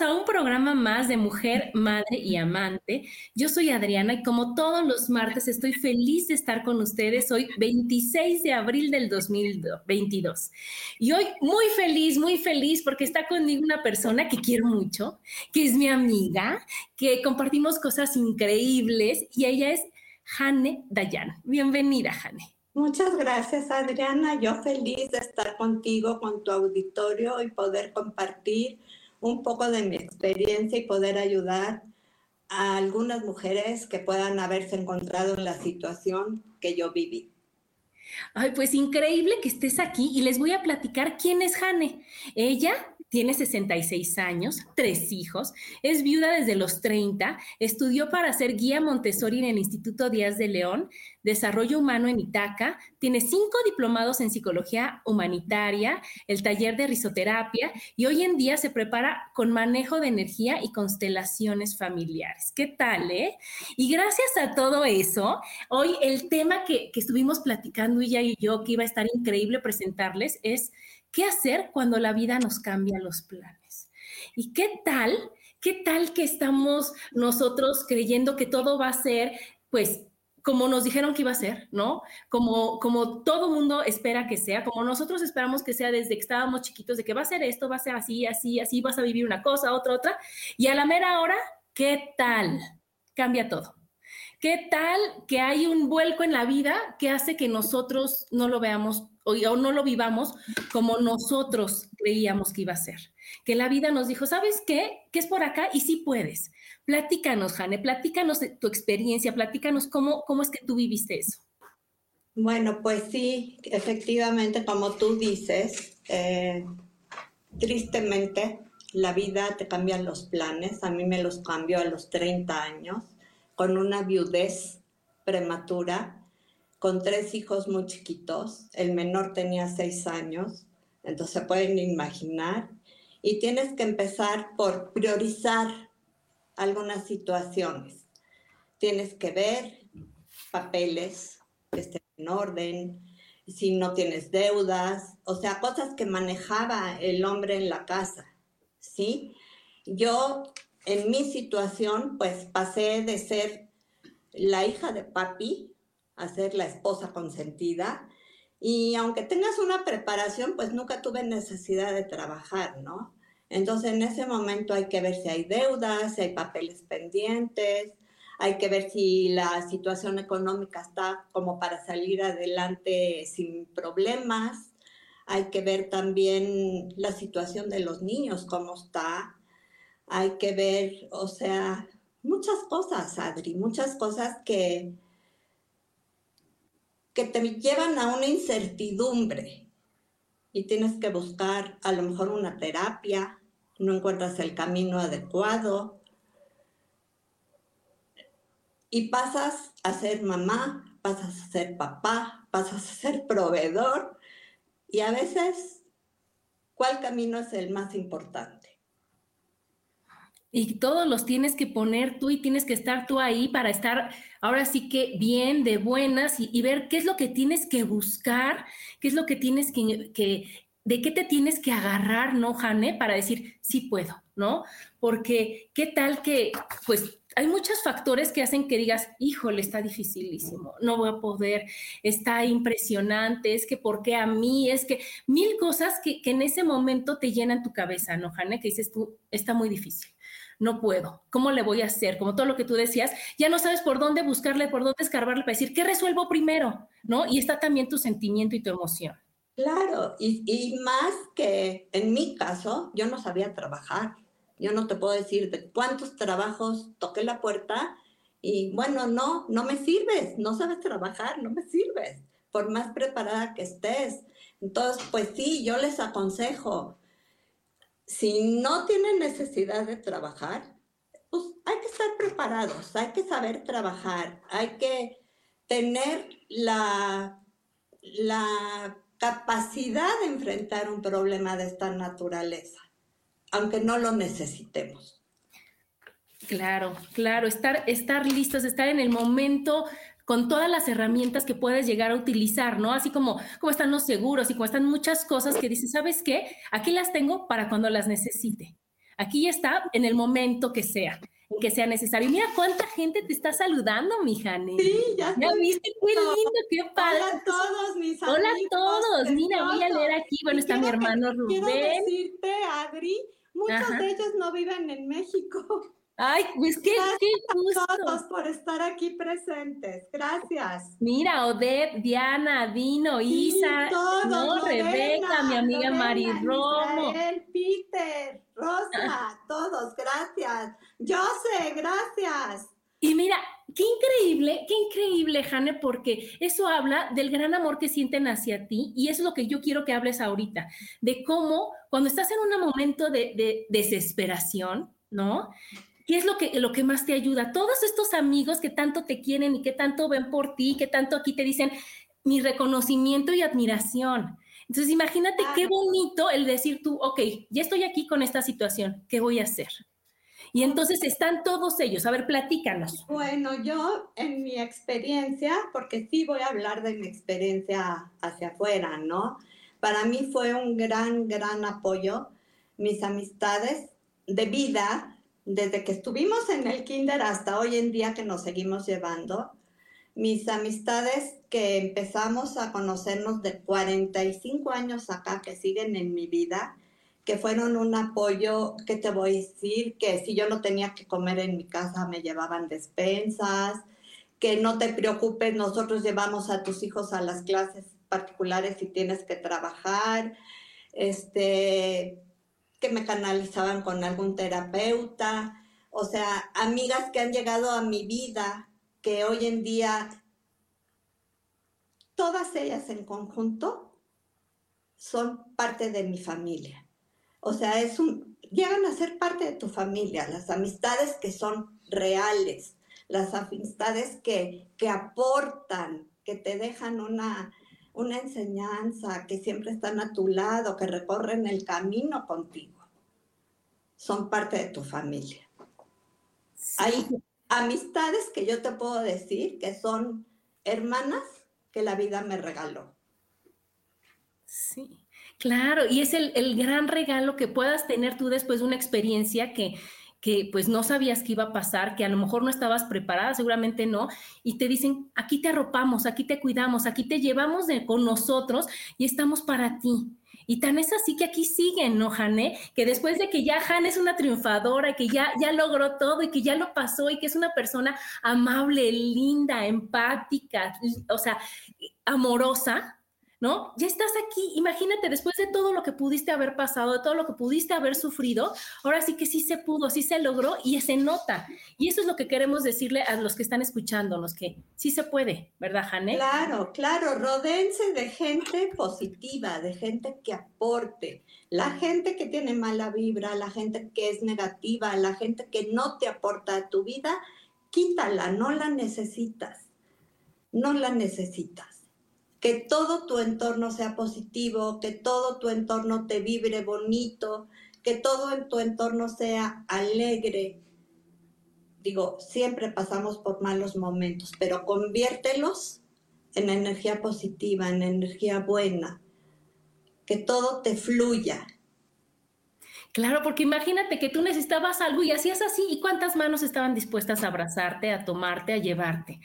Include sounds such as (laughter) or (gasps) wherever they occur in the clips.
A un programa más de Mujer, Madre y Amante. Yo soy Adriana y como todos los martes estoy feliz de estar con ustedes hoy 26 de abril del 2022. Y hoy muy feliz, muy feliz porque está conmigo una persona que quiero mucho, que es mi amiga, que compartimos cosas increíbles y ella es Jane Dayan. Bienvenida, Jane. Muchas gracias, Adriana. Yo feliz de estar contigo, con tu auditorio y poder compartir un poco de mi experiencia y poder ayudar a algunas mujeres que puedan haberse encontrado en la situación que yo viví. Ay, pues increíble que estés aquí y les voy a platicar quién es Jane. Ella tiene 66 años, tres hijos, es viuda desde los 30, estudió para ser guía Montessori en el Instituto Díaz de León, Desarrollo Humano en Itaca, tiene cinco diplomados en psicología humanitaria, el taller de risoterapia y hoy en día se prepara con manejo de energía y constelaciones familiares. ¿Qué tal, eh? Y gracias a todo eso, hoy el tema que, que estuvimos platicando ella y yo, que iba a estar increíble presentarles, es ¿Qué hacer cuando la vida nos cambia los planes? ¿Y qué tal? ¿Qué tal que estamos nosotros creyendo que todo va a ser, pues, como nos dijeron que iba a ser, ¿no? Como, como todo mundo espera que sea, como nosotros esperamos que sea desde que estábamos chiquitos, de que va a ser esto, va a ser así, así, así, vas a vivir una cosa, otra, otra. Y a la mera hora, ¿qué tal? Cambia todo. ¿Qué tal que hay un vuelco en la vida que hace que nosotros no lo veamos o, no lo vivamos como nosotros creíamos que iba a ser. Que la vida nos dijo, ¿sabes qué? Que es por acá y sí puedes. Platícanos, Jane, platícanos de tu experiencia, platícanos cómo, cómo es que tú viviste eso. Bueno, pues sí, efectivamente, como tú dices, eh, tristemente la vida te cambia los planes. A mí me los cambió a los 30 años, con una viudez prematura con tres hijos muy chiquitos. El menor tenía seis años, entonces pueden imaginar. Y tienes que empezar por priorizar algunas situaciones. Tienes que ver papeles que estén en orden, si no tienes deudas, o sea, cosas que manejaba el hombre en la casa, ¿sí? Yo, en mi situación, pues pasé de ser la hija de papi a ser la esposa consentida. Y aunque tengas una preparación, pues nunca tuve necesidad de trabajar, ¿no? Entonces en ese momento hay que ver si hay deudas, si hay papeles pendientes, hay que ver si la situación económica está como para salir adelante sin problemas, hay que ver también la situación de los niños, cómo está, hay que ver, o sea, muchas cosas, Adri, muchas cosas que, que te llevan a una incertidumbre y tienes que buscar a lo mejor una terapia, no encuentras el camino adecuado y pasas a ser mamá, pasas a ser papá, pasas a ser proveedor y a veces, ¿cuál camino es el más importante? Y todos los tienes que poner tú y tienes que estar tú ahí para estar ahora sí que bien, de buenas y, ver qué es lo que tienes que buscar, qué es lo que tienes que, de qué te tienes que agarrar, ¿no, Jane? Para decir, sí puedo, ¿no? Porque qué tal que, pues, hay muchos factores que hacen que digas, híjole, está dificilísimo, no voy a poder, está impresionante, es que ¿por qué a mí? Es que mil cosas que, que en ese momento te llenan tu cabeza, ¿no, Jane? Que dices tú, está muy difícil no puedo, ¿cómo le voy a hacer? Como todo lo que tú decías, ya no sabes por dónde buscarle, por dónde escarbarle para decir, ¿qué resuelvo primero? ¿No? Y está también tu sentimiento y tu emoción. Claro, y, más que en mi caso, yo no sabía trabajar. Yo no te puedo decir de cuántos trabajos toqué la puerta y bueno, no, no me sirves, no sabes trabajar, no me sirves, por más preparada que estés. Entonces, pues sí, yo les aconsejo, si no tienen necesidad de trabajar, pues hay que estar preparados, hay que saber trabajar, hay que tener la, la capacidad de enfrentar un problema de esta naturaleza, aunque no lo necesitemos. Claro, claro, estar, estar listos, estar en el momento con todas las herramientas que puedes llegar a utilizar, ¿no? Así como, como están los seguros y como están muchas cosas que dices, ¿sabes qué? Aquí las tengo para cuando las necesite. Aquí está en el momento que sea, que sea necesario. Mira cuánta gente te está saludando, mi Jane. Sí, ya. ¿Ya viste? Qué lindo, qué padre. Hola a todos mis amigos. Hola a todos. Mira, voy a leer aquí. Bueno, está mi hermano Rubén. Quiero decirte, Adri, muchos de ellos no viven en México. Ay, pues qué, qué gusto. A todos por estar aquí presentes. Gracias. Mira, Odette, Diana, Dino, Isa, todos, Rebeca, mi amiga Mari Romo. Peter, Rosa, (laughs) todos, gracias. Jose, gracias. Y mira, qué increíble, qué increíble, Jane, porque eso habla del gran amor que sienten hacia ti y eso es lo que yo quiero que hables ahorita, de cómo cuando estás en un momento de, de desesperación, ¿no? ¿Qué es lo que, lo que más te ayuda? Todos estos amigos que tanto te quieren y que tanto ven por ti, que tanto aquí te dicen mi reconocimiento y admiración. Entonces, imagínate qué bonito el decir tú, ok, ya estoy aquí con esta situación, ¿qué voy a hacer? Y entonces están todos ellos. A ver, platícanos. Bueno, yo en mi experiencia, porque sí voy a hablar de mi experiencia hacia afuera, ¿no? Para mí fue un gran, gran apoyo. Mis amistades de vida desde que estuvimos en el kinder hasta hoy en día que nos seguimos llevando, mis amistades que empezamos a conocernos de 45 años acá, que siguen en mi vida, que fueron un apoyo, que te voy a decir, que si yo no tenía que comer en mi casa me llevaban despensas, que no te preocupes, nosotros llevamos a tus hijos a las clases particulares si tienes que trabajar, este, que me canalizaban con algún terapeuta, o sea, amigas que han llegado a mi vida, que hoy en día, todas ellas en conjunto son parte de mi familia. O sea, es un, llegan a ser parte de tu familia, las amistades que son reales, las amistades que, que aportan, que te dejan una, una enseñanza, que siempre están a tu lado, que recorren el camino contigo son parte de tu familia. Hay amistades que yo te puedo decir que son hermanas que la vida me regaló. Sí, claro, y es el, el gran regalo que puedas tener tú después de una experiencia que, que pues no sabías que iba a pasar, que a lo mejor no estabas preparada, seguramente no, y te dicen, aquí te arropamos, aquí te cuidamos, aquí te llevamos de, con nosotros y estamos para ti. Y tan es así que aquí siguen, ¿no, Jane? Que después de que ya Jane es una triunfadora, que ya, ya logró todo y que ya lo pasó y que es una persona amable, linda, empática, o sea, amorosa, ¿no? Ya estás aquí, imagínate, después de todo lo que pudiste haber pasado, de todo lo que pudiste haber sufrido, ahora sí que sí se pudo, sí se logró y se nota. Y eso es lo que queremos decirle a los que están escuchándonos, que sí se puede, ¿verdad, Jane? Claro, claro, rodense de gente positiva, de gente que aporte. La gente que tiene mala vibra, la gente que es negativa, la gente que no te aporta a tu vida, quítala, no la necesitas. No la necesitas que todo tu entorno sea positivo, que todo tu entorno te vibre bonito, que todo en tu entorno sea alegre. Digo, siempre pasamos por malos momentos, pero conviértelos en energía positiva, en energía buena. que todo te fluya. Claro, porque imagínate que tú necesitabas algo y hacías así, y cuántas manos estaban dispuestas a abrazarte, a tomarte, a llevarte.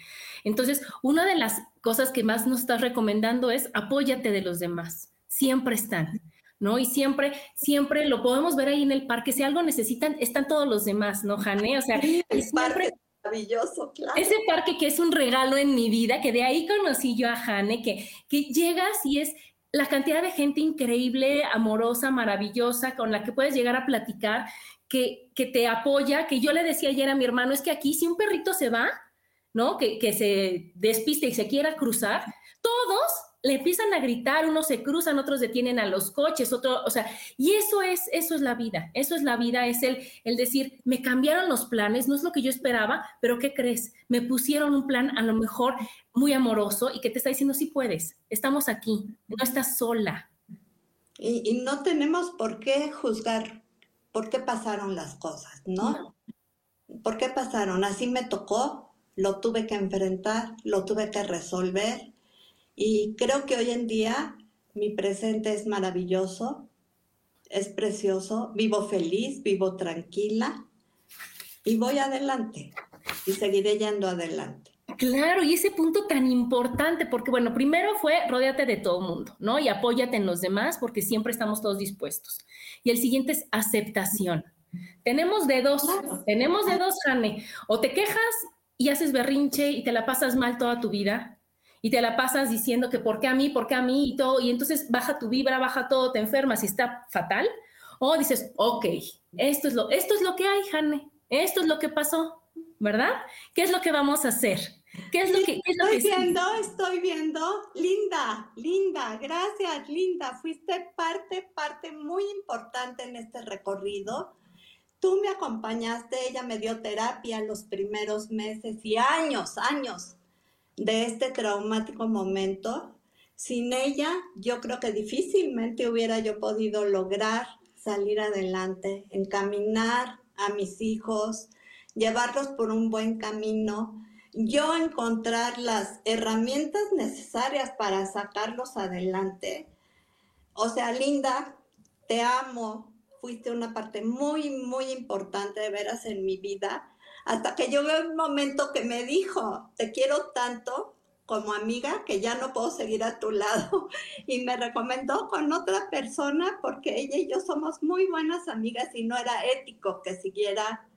Entonces, una de las cosas que más nos estás recomendando es apóyate de los demás. Siempre están. ¿no? Y siempre, siempre lo podemos ver ahí en el parque. Si algo necesitan, están todos los demás, ¿no, Jane? O sea, el parque maravilloso, claro. Ese parque que es un regalo en mi vida, que de ahí conocí yo a Jane, que, que llegas y es la cantidad de gente increíble, amorosa, maravillosa, con la que puedes llegar a platicar, que, que te apoya, que yo le decía ayer a mi hermano, es que aquí si un perrito se va, ¿no? Que, que se despiste y se quiera cruzar, todos le empiezan a gritar, unos se cruzan, otros detienen a los coches, otro, o sea, y eso es, eso es la vida, eso es la vida, es el, el decir, me cambiaron los planes, no es lo que yo esperaba, pero ¿qué crees? Me pusieron un plan a lo mejor muy amoroso y que te está diciendo, sí puedes, estamos aquí, no estás sola. Y, y no tenemos por qué juzgar por qué pasaron las cosas, ¿no? no. ¿Por qué pasaron? Así me tocó, lo tuve que enfrentar, lo tuve que resolver y creo que hoy en día mi presente es maravilloso, es precioso, vivo feliz, vivo tranquila y voy adelante y seguiré yendo adelante. Claro, y ese punto tan importante, porque bueno, primero fue rodeate de todo mundo, ¿no? Y apóyate en los demás, porque siempre estamos todos dispuestos. Y el siguiente es aceptación. Tenemos dedos, claro. tenemos dedos, Jane. O te quejas y haces berrinche y te la pasas mal toda tu vida, y te la pasas diciendo que por qué a mí, por qué a mí y todo, y entonces baja tu vibra, baja todo, te enfermas y está fatal, o dices, ok, esto es lo, esto es lo que hay, Jane, esto es lo que pasó, ¿verdad? ¿Qué es lo que vamos a hacer? ¿Qué es lo que, qué es estoy que viendo, estoy viendo. Linda, linda, gracias, Linda. Fuiste parte, parte muy importante en este recorrido. Tú me acompañaste, ella me dio terapia los primeros meses y años, años de este traumático momento. Sin ella, yo creo que difícilmente hubiera yo podido lograr salir adelante, encaminar a mis hijos, llevarlos por un buen camino, yo encontrar las herramientas necesarias para sacarlos adelante. O sea, Linda, te amo, fuiste una parte muy, muy importante de veras en mi vida hasta que llegó un momento que me dijo, te quiero tanto como amiga que ya no puedo seguir a tu (laughs) lado y me recomendó con otra persona porque ella y yo somos muy buenas amigas y no era ético que siguiera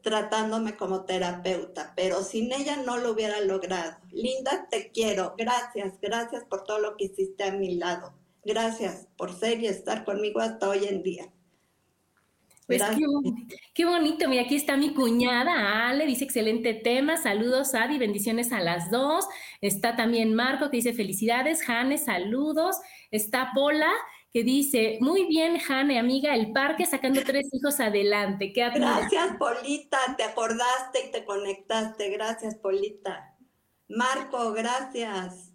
tratándome como terapeuta, pero sin ella no lo hubiera logrado. Linda, te quiero. Gracias, gracias por todo lo que hiciste a mi lado. Gracias por ser y estar conmigo hasta hoy en día. Pues qué, qué, bonito, mira, aquí está mi cuñada Ale, dice excelente tema, saludos Adi, bendiciones a las dos. Está también Marco que dice felicidades, Jane, saludos. Está Pola que dice, muy bien, Jane, amiga, el parque sacando tres hijos adelante. ¿Qué gracias, Polita, te acordaste y te conectaste. Gracias, Polita. Marco, gracias.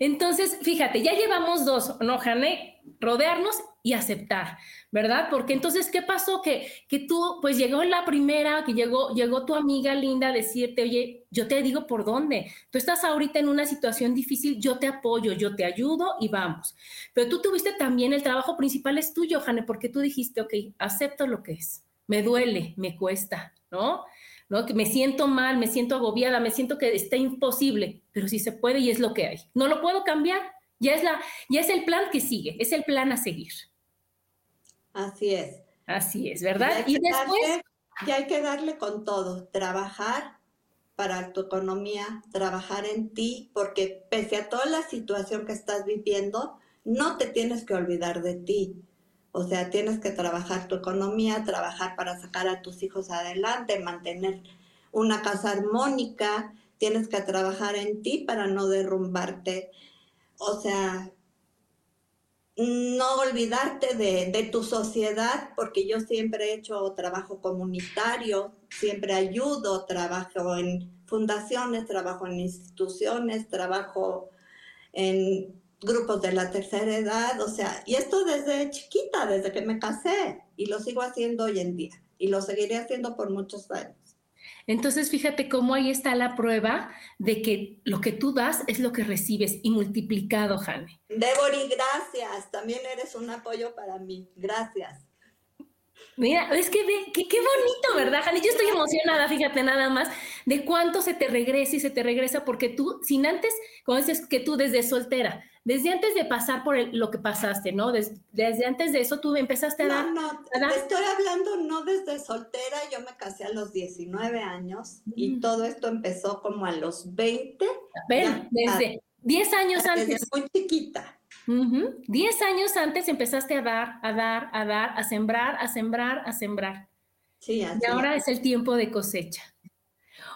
Entonces, fíjate, ya llevamos dos, ¿no, Jane? Rodearnos y aceptar. ¿Verdad? Porque entonces, ¿qué pasó? Que, que tú, pues llegó la primera, que llegó, llegó tu amiga linda a decirte, oye, yo te digo por dónde. Tú estás ahorita en una situación difícil, yo te apoyo, yo te ayudo y vamos. Pero tú tuviste también el trabajo principal es tuyo, Jane, porque tú dijiste, ok, acepto lo que es. Me duele, me cuesta, ¿no? ¿no? Que me siento mal, me siento agobiada, me siento que está imposible, pero sí se puede y es lo que hay. No lo puedo cambiar. Ya es, la, ya es el plan que sigue, es el plan a seguir. Así es. Así es, ¿verdad? Y, y después... Darle, hay que darle con todo, trabajar para tu economía, trabajar en ti, porque pese a toda la situación que estás viviendo, no te tienes que olvidar de ti. O sea, tienes que trabajar tu economía, trabajar para sacar a tus hijos adelante, mantener una casa armónica, tienes que trabajar en ti para no derrumbarte. O sea, no olvidarte de, de, tu sociedad, porque yo siempre he hecho trabajo comunitario, siempre ayudo, trabajo en fundaciones, trabajo en instituciones, trabajo en grupos de la tercera edad, o sea, y esto desde chiquita, desde que me casé, y lo sigo haciendo hoy en día, y lo seguiré haciendo por muchos años. Entonces, fíjate cómo ahí está la prueba de que lo que tú das es lo que recibes y multiplicado, Jane. Débora, gracias. También eres un apoyo para mí. Gracias. Mira, es que qué, bonito, ¿verdad, Jane? Yo estoy emocionada, fíjate nada más, de cuánto se te regresa y se te regresa, porque tú, sin antes, como dices que tú desde soltera, desde antes de pasar por lo que pasaste, ¿no? Desde, antes de eso tú empezaste a dar... No, no, estoy hablando no desde soltera, yo me casé a los 19 años y mm. todo esto empezó como a los 20. Ven, desde 10 años antes. Desde muy chiquita. 10 años antes empezaste a dar, a dar, a dar, a sembrar, a sembrar, a sembrar. Sí, así y ahora es. el tiempo de cosecha.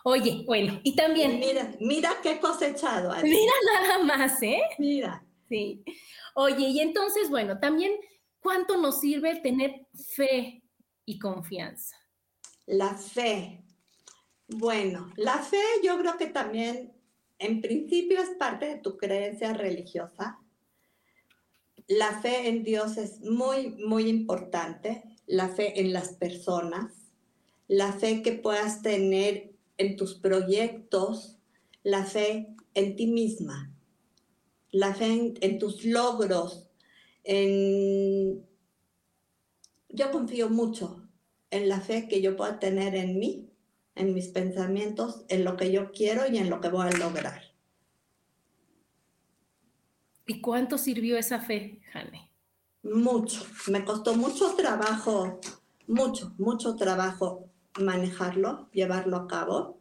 Oye, bueno, y también. Mira, mira qué cosechado. Mira nada más, ¿eh? Mira. Sí. Oye, y entonces, bueno, también, ¿cuánto nos sirve tener fe y confianza? La fe. Bueno, la fe yo creo que también, en principio, es parte de tu creencia religiosa. La fe en Dios es muy, muy importante. La fe en las personas. La fe que puedas tener en tus proyectos, la fe en ti misma, la fe en, tus logros, en... Yo confío mucho en la fe que yo pueda tener en mí, en mis pensamientos, en lo que yo quiero y en lo que voy a lograr. ¿Y cuánto sirvió esa fe, Jane? Mucho. Me costó mucho trabajo, mucho, mucho trabajo manejarlo, llevarlo a cabo,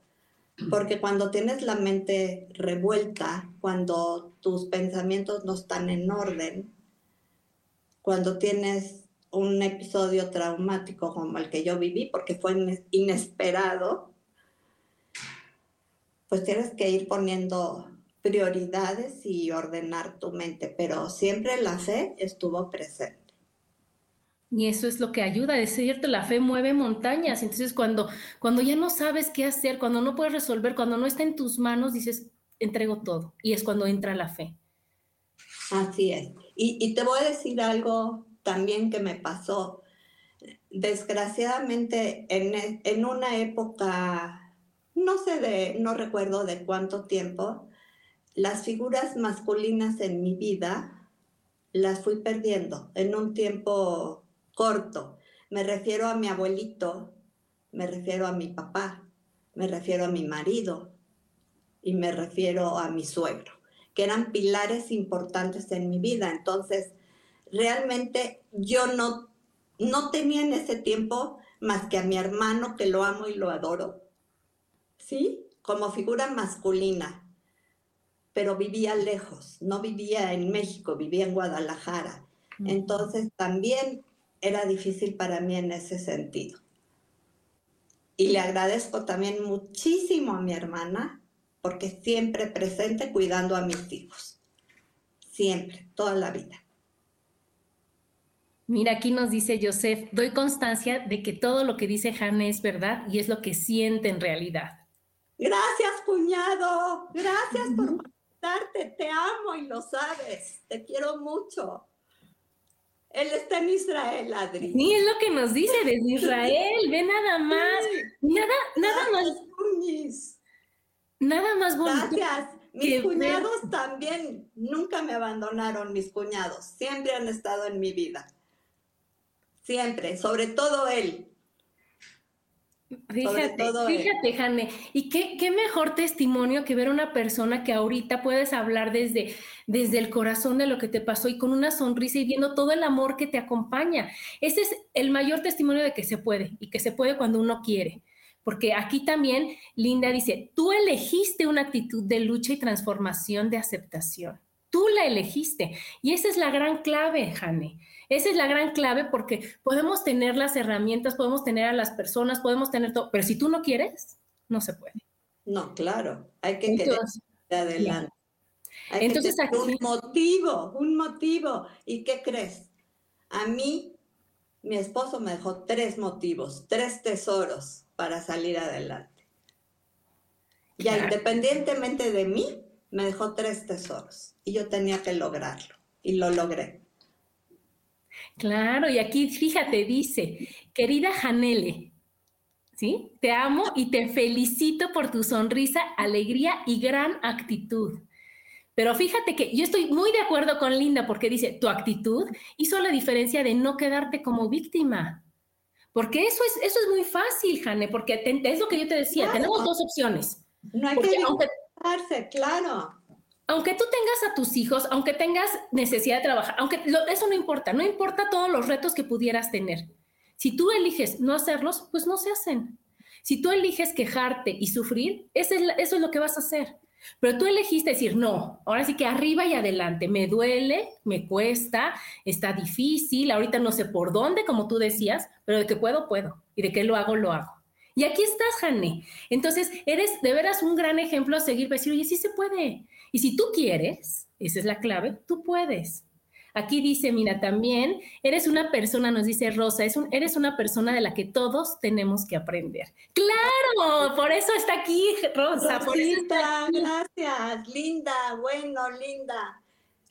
porque cuando tienes la mente revuelta, cuando tus pensamientos no están en orden, cuando tienes un episodio traumático como el que yo viví, porque fue inesperado, pues tienes que ir poniendo prioridades y ordenar tu mente, pero siempre la fe estuvo presente. Y eso es lo que ayuda, es cierto, la fe mueve montañas. Entonces, cuando, cuando ya no sabes qué hacer, cuando no puedes resolver, cuando no está en tus manos, dices, entrego todo. Y es cuando entra la fe. Así es. Y, te voy a decir algo también que me pasó. Desgraciadamente, en, en una época, no sé de, no recuerdo de cuánto tiempo, las figuras masculinas en mi vida las fui perdiendo en un tiempo corto. Me refiero a mi abuelito, me refiero a mi papá, me refiero a mi marido y me refiero a mi suegro, que eran pilares importantes en mi vida. Entonces, realmente yo no, no tenía en ese tiempo más que a mi hermano, que lo amo y lo adoro, ¿sí? Como figura masculina, pero vivía lejos, no vivía en México, vivía en Guadalajara. Entonces también era difícil para mí en ese sentido. Y le agradezco también muchísimo a mi hermana porque siempre presente cuidando a mis hijos. Siempre, toda la vida. Mira, aquí nos dice Joseph, doy constancia de que todo lo que dice Hanna es verdad y es lo que siente en realidad. Gracias, cuñado. Gracias por contarte. Te amo y lo sabes. Te quiero mucho. Él está en Israel, Adri. Sí, es lo que nos dice desde Israel. Ve nada más. Nada, nada más. Nada más bonito. Gracias. Mis cuñados también nunca me abandonaron, mis cuñados. Siempre han estado en mi vida. Siempre, sobre todo él. Fíjate, fíjate, Jane, y qué, qué, mejor testimonio que ver a una persona que ahorita puedes hablar desde, desde el corazón de lo que te pasó y con una sonrisa y viendo todo el amor que te acompaña. Ese es el mayor testimonio de que se puede y que se puede cuando uno quiere. Porque aquí también Linda dice, tú elegiste una actitud de lucha y transformación de aceptación. Tú la elegiste. Y esa es la gran clave, Jane. Esa es la gran clave porque podemos tener las herramientas, podemos tener a las personas, podemos tener todo, pero si tú no quieres, no se puede. No, claro, hay que querer adelante. Hay Entonces, que un motivo, un motivo. ¿Y qué crees? A mí, mi esposo me dejó tres motivos, tres tesoros para salir adelante. Ya independientemente de mí, me dejó tres tesoros y yo tenía que lograrlo y lo logré. Claro, y aquí fíjate, dice, querida Janele, ¿sí? Te amo y te felicito por tu sonrisa, alegría y gran actitud. Pero fíjate que yo estoy muy de acuerdo con Linda porque dice, tu actitud hizo la diferencia de no quedarte como víctima. Porque eso es, eso es muy fácil, Jane, porque es lo que yo te decía, tenemos dos opciones. No hay que aunque, claro. Aunque tú tengas a tus hijos, aunque tengas necesidad de trabajar, aunque eso no importa, no importa todos los retos que pudieras tener. Si tú eliges no hacerlos, pues no se hacen. Si tú eliges quejarte y sufrir, eso es lo que vas a hacer. Pero tú elegiste decir, no, ahora sí que arriba y adelante, me duele, me cuesta, está difícil, ahorita no sé por dónde, como tú decías, pero de que puedo, puedo, y de que lo hago, lo hago. Y aquí estás, Jane. Entonces, eres de veras un gran ejemplo a seguir para decir, oye, sí se puede. Y si tú quieres, esa es la clave, tú puedes. Aquí dice, mira, también eres una persona, nos dice Rosa, es un, eres una persona de la que todos tenemos que aprender. Claro, por eso está aquí Rosa. por eso gracias, linda, bueno, linda.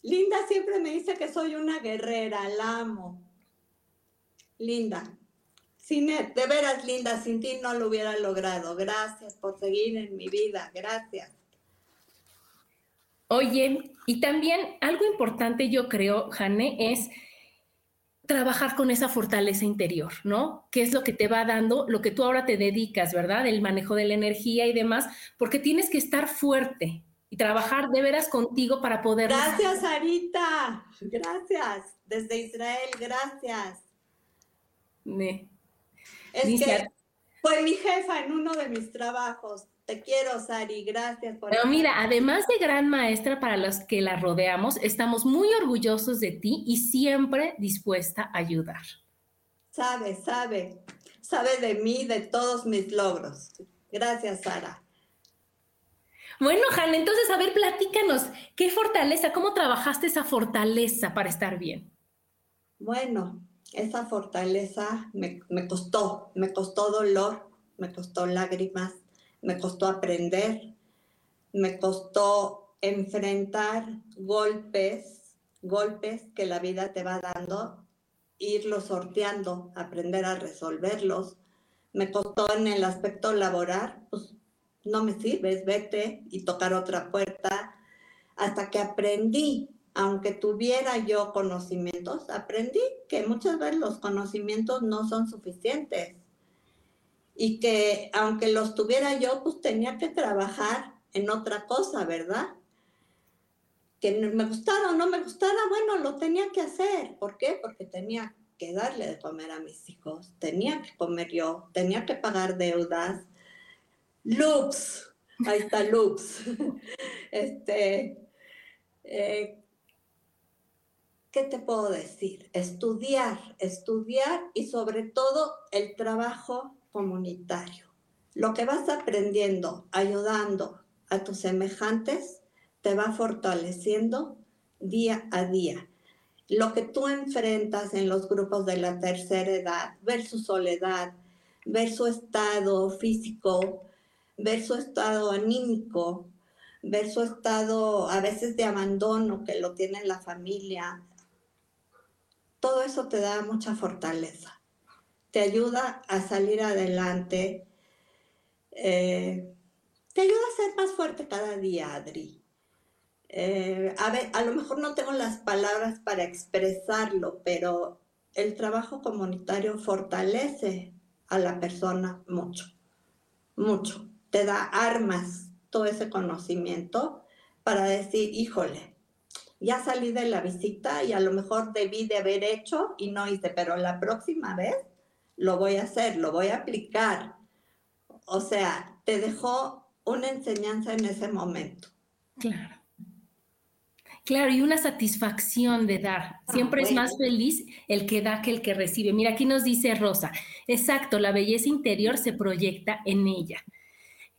Linda siempre me dice que soy una guerrera, la amo. Linda. Sinet, de veras, linda, sin ti no lo hubiera logrado. Gracias por seguir en mi vida, gracias. Oye, y también algo importante yo creo, Jane, es trabajar con esa fortaleza interior, ¿no? ¿Qué es lo que te va dando, lo que tú ahora te dedicas, ¿verdad? El manejo de la energía y demás, porque tienes que estar fuerte y trabajar de veras contigo para poder... Gracias, Arita. Gracias. Desde Israel, gracias. Es que fue mi jefa en uno de mis trabajos. Te quiero, Sari, gracias por... Pero mira, además de gran maestra para los que la rodeamos, estamos muy orgullosos de ti y siempre dispuesta a ayudar. Sabe, sabe, sabe de mí, de todos mis logros. Gracias, Sara. Bueno, Han, entonces, a ver, platícanos, ¿qué fortaleza, cómo trabajaste esa fortaleza para estar bien? Bueno, esa fortaleza me, me costó, me costó dolor, me costó lágrimas, me costó aprender, me costó enfrentar golpes, golpes que la vida te va dando, irlos sorteando, aprender a resolverlos. Me costó en el aspecto laboral, pues no me sirves, vete y tocar otra puerta, hasta que aprendí, aunque tuviera yo conocimientos, aprendí que muchas veces los conocimientos no son suficientes y que aunque los tuviera yo, pues tenía que trabajar en otra cosa, ¿verdad? Que me gustara o no me gustara, bueno, lo tenía que hacer. ¿Por qué? Porque tenía que darle de comer a mis hijos, tenía que comer yo, tenía que pagar deudas. Loops, ahí está Loops. (laughs) este, eh, ¿qué te puedo decir? Estudiar, estudiar y sobre todo el trabajo comunitario. Lo que vas aprendiendo, ayudando a tus semejantes, te va fortaleciendo día a día. Lo que tú enfrentas en los grupos de la tercera edad, ver su soledad, ver su estado físico, ver su estado anímico, ver su estado a veces de abandono que lo tiene la familia, todo eso te da mucha fortaleza te ayuda a salir adelante, eh, te ayuda a ser más fuerte cada día, Adri. Eh, a, ver, a lo mejor no tengo las palabras para expresarlo, pero el trabajo comunitario fortalece a la persona mucho, mucho. Te da armas, todo ese conocimiento para decir, híjole, ya salí de la visita y a lo mejor debí de haber hecho y no hice, pero la próxima vez lo voy a hacer, lo voy a aplicar. O sea, te dejó una enseñanza en ese momento. Claro. Claro, y una satisfacción de dar. Ah, Siempre es más feliz el que da que el que recibe. Mira, aquí nos dice Rosa, exacto, la belleza interior se proyecta en ella.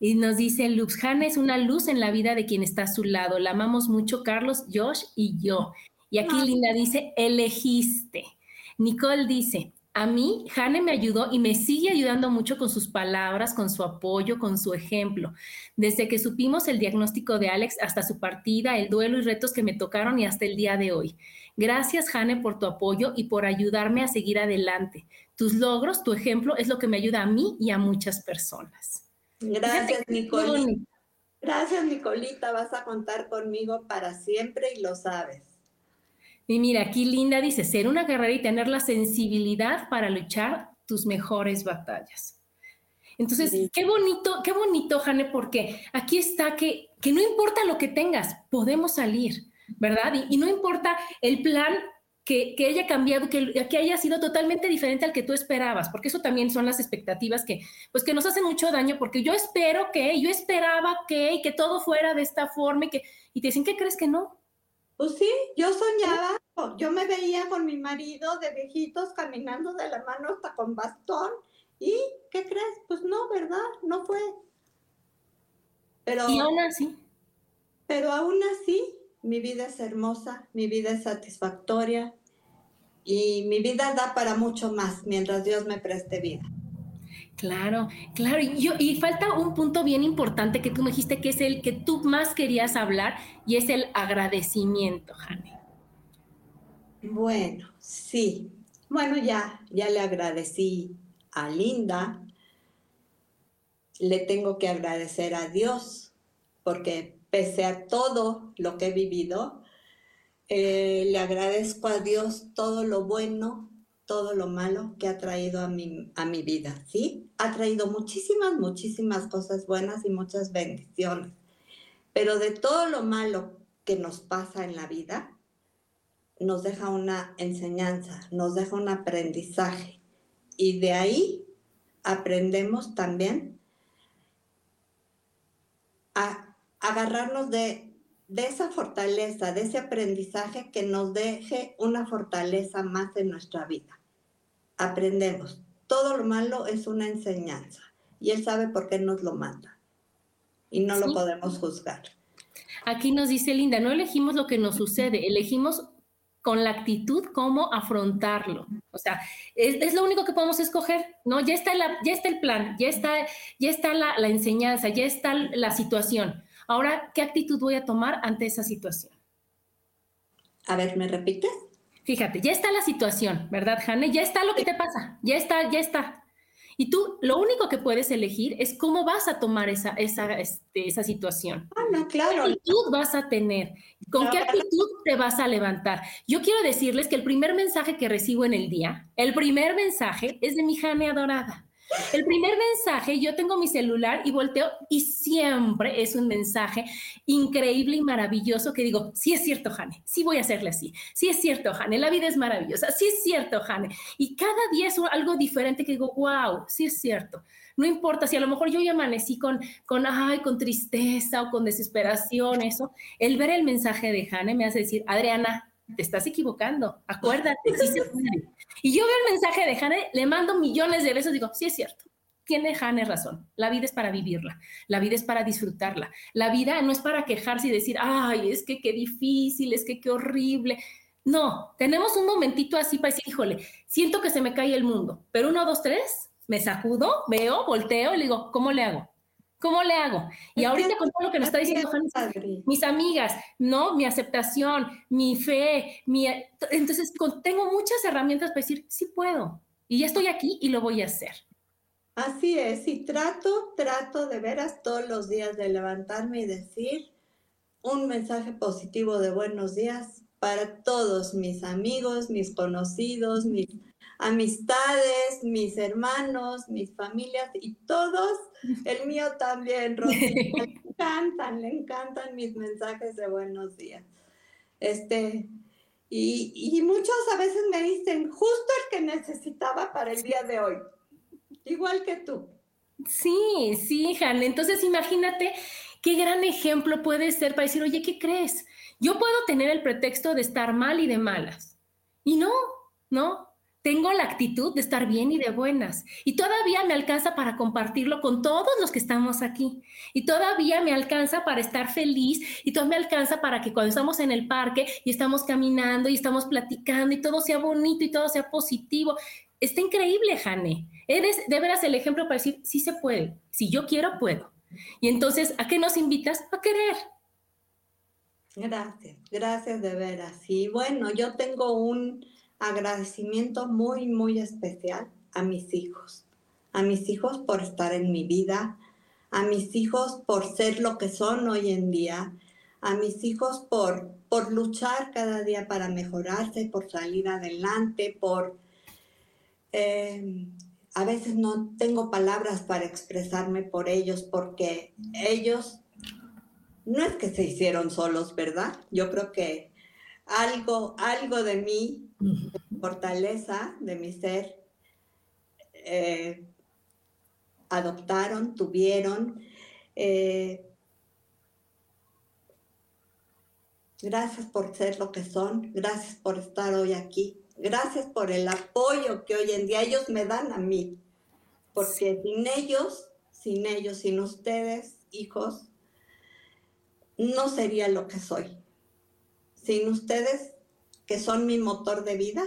Y nos dice Lux, Hanna es una luz en la vida de quien está a su lado. La amamos mucho, Carlos, Josh y yo. Y aquí. Linda dice, elegiste. Nicole dice, a mí, Jane me ayudó y me sigue ayudando mucho con sus palabras, con su apoyo, con su ejemplo. Desde que supimos el diagnóstico de Alex hasta su partida, el duelo y retos que me tocaron y hasta el día de hoy. Gracias, Jane, por tu apoyo y por ayudarme a seguir adelante. tus logros, tu ejemplo es lo que me ayuda a mí y a muchas personas. Gracias, Nicolita. Gracias, Nicolita. Vas a contar conmigo para siempre y lo sabes. Y mira, aquí Linda dice, ser una guerrera y tener la sensibilidad para luchar tus mejores batallas. Entonces, qué bonito, qué bonito, Jane, porque aquí está que, que no importa lo que tengas, podemos salir, ¿verdad? Y, no importa el plan que, que, haya cambiado, que, que, haya sido totalmente diferente al que tú esperabas, porque eso también son las expectativas que, pues que nos hacen mucho daño, porque yo espero que, yo esperaba que, y que todo fuera de esta forma, y, que, y te dicen, ¿qué crees que no? Pues sí, yo soñaba, yo me veía con mi marido de viejitos caminando de la mano hasta con bastón, ¿Y qué crees? Pues no, ¿verdad? No fue. Pero, y aún así. Pero aún así, mi vida es hermosa, mi vida es satisfactoria y mi vida da para mucho más mientras Dios me preste vida. Claro, claro. Y, yo, y falta un punto bien importante que tú me dijiste que es el que tú más querías hablar y es el agradecimiento, Jane. Bueno, sí. Bueno, ya, ya le agradecí a Linda, le tengo que agradecer a Dios, porque pese a todo lo que he vivido, eh, le agradezco a Dios todo lo bueno, todo lo malo que ha traído a mi, a mi vida, ¿sí? Ha traído muchísimas, muchísimas cosas buenas y muchas bendiciones. Pero de todo lo malo que nos pasa en la vida, nos deja una enseñanza, nos deja un aprendizaje. Y de ahí aprendemos también a agarrarnos de, esa fortaleza, de ese aprendizaje que nos deje una fortaleza más en nuestra vida. Aprendemos. Todo lo malo es una enseñanza y Él sabe por qué nos lo manda y no lo podemos juzgar. Aquí nos dice Linda, no elegimos lo que nos sucede, elegimos con la actitud cómo afrontarlo. O sea, es, lo único que podemos escoger, ¿no? Ya está, la, ya está el plan, ya está, ya está la, la, enseñanza, ya está la situación. Ahora, ¿qué actitud voy a tomar ante esa situación? A ver, ¿me repites? Fíjate, ya está la situación, ¿verdad, Jane? Ya está lo que te pasa, ya está, ya está. Y tú lo único que puedes elegir es cómo vas a tomar esa, esa, este, esa situación. Ah, no, claro. ¿Qué actitud vas a tener? ¿Con qué actitud te vas a levantar? Yo quiero decirles que el primer mensaje que recibo en el día, el primer mensaje es de mi Jane adorada. El primer mensaje, yo tengo mi celular y volteo y siempre es un mensaje increíble y maravilloso que digo, sí es cierto, Jane, sí voy a hacerle así, sí es cierto, Jane, la vida es maravillosa, sí es cierto, Jane. Y cada día es algo diferente que digo, wow, sí es cierto. No importa si a lo mejor yo ya amanecí con, con, ay, con tristeza o con desesperación, eso, el ver el mensaje de Jane me hace decir, Adriana, te estás equivocando, acuérdate, sí se puede. Y yo veo el mensaje de Jane, le mando millones de besos, digo, sí es cierto, tiene Jane razón, la vida es para vivirla, la vida es para disfrutarla, la vida no es para quejarse y decir, ay, es que qué difícil, es que qué horrible. No, tenemos un momentito así para decir, híjole, siento que se me cae el mundo, pero uno, dos, tres, me sacudo, veo, volteo y le digo, ¿cómo le hago? ¿Cómo le hago? Y ahorita con todo lo que nos está diciendo mis amigas, ¿no? Mi aceptación, mi fe, mi... Entonces, tengo muchas herramientas para decir, sí puedo. Y ya estoy aquí y lo voy a hacer. Así es, y trato, trato de veras todos los días de levantarme y decir un mensaje positivo de buenos días para todos mis amigos, mis conocidos, mis amistades, mis hermanos, mis familias y todos, el mío también, Rosy, (laughs) le encantan, le encantan mis mensajes de buenos días. Este, y, y, muchos a veces me dicen, justo el que necesitaba para el día de hoy, igual que tú. Sí, sí, Han. Entonces imagínate qué gran ejemplo puede ser para decir, oye, ¿qué crees? Yo puedo tener el pretexto de estar mal y de malas. Y no, no, tengo la actitud de estar bien y de buenas. Y todavía me alcanza para compartirlo con todos los que estamos aquí. Y todavía me alcanza para estar feliz. Y todavía me alcanza para que cuando estamos en el parque y estamos caminando y estamos platicando y todo sea bonito y todo sea positivo. Está increíble, Jane. Eres de veras el ejemplo para decir, sí se puede. Si yo quiero, puedo. Y entonces, ¿a qué nos invitas? A querer. Gracias, gracias de veras. Y bueno, yo tengo un agradecimiento muy, muy especial a mis hijos, a mis hijos por estar en mi vida, a mis hijos por ser lo que son hoy en día, a mis hijos por, por luchar cada día para mejorarse, por salir adelante, por... Eh, a veces no tengo palabras para expresarme por ellos porque ellos no es que se hicieron solos, ¿verdad? Yo creo que algo, algo de mí, fortaleza, de mi ser, eh, adoptaron, tuvieron. Eh, gracias por ser lo que son, gracias por estar hoy aquí, gracias por el apoyo que hoy en día ellos me dan a mí, porque sin ellos, sin ellos, sin ustedes, hijos, no sería lo que soy. Sin ustedes, que son mi motor de vida,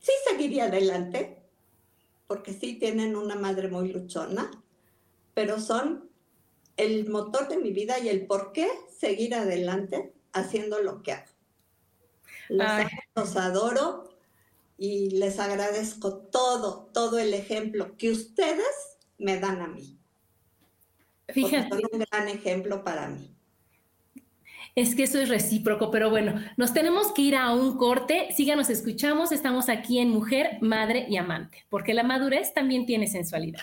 sí seguiría adelante, porque sí tienen una madre muy luchona, pero son el motor de mi vida y el por qué seguir adelante haciendo lo que hago. Los, adoro y les agradezco todo, todo el ejemplo que ustedes me dan a mí. Fíjate. Son un gran ejemplo para mí. Es que eso es recíproco, pero bueno, nos tenemos que ir a un corte. Síganos, escuchamos. Estamos aquí en Mujer, Madre y Amante, porque la madurez también tiene sensualidad.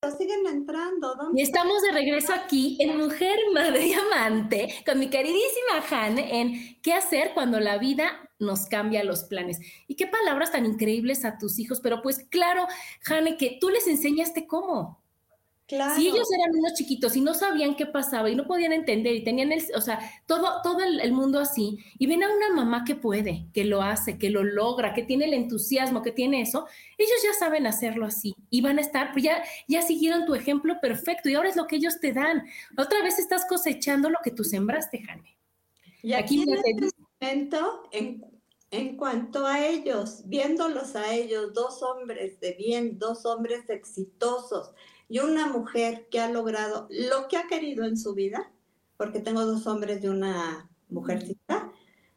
Pero siguen entrando. Y estamos de regreso aquí en Mujer, Madre y Amante con mi queridísima Jane en qué hacer cuando la vida nos cambia los planes. Y qué palabras tan increíbles a tus hijos, pero pues claro, Jane, que tú les enseñaste cómo. Si ellos eran unos chiquitos y no sabían qué pasaba y no podían entender y tenían el, o sea, todo, todo el, mundo así, y ven a una mamá que puede, que lo hace, que lo logra, que tiene el entusiasmo, que tiene eso, ellos ya saben hacerlo así y van a estar, pues ya, ya siguieron tu ejemplo perfecto y ahora es lo que ellos te dan. Otra vez estás cosechando lo que tú sembraste, Jane. Y aquí, en este momento, en, en cuanto a ellos, viéndolos a ellos, dos hombres de bien, dos hombres exitosos, y una mujer que ha logrado lo que ha querido en su vida, porque tengo dos hombres y una mujercita,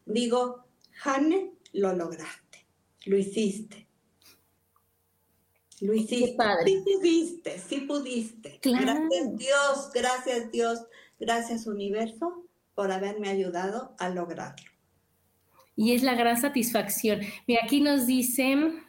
digo, Jane, lo lograste, lo hiciste. Lo hiciste, sí pudiste, sí pudiste. Gracias Dios, gracias Dios, gracias universo por haberme ayudado a lograrlo. Y es la gran satisfacción. Mira, aquí nos dicen,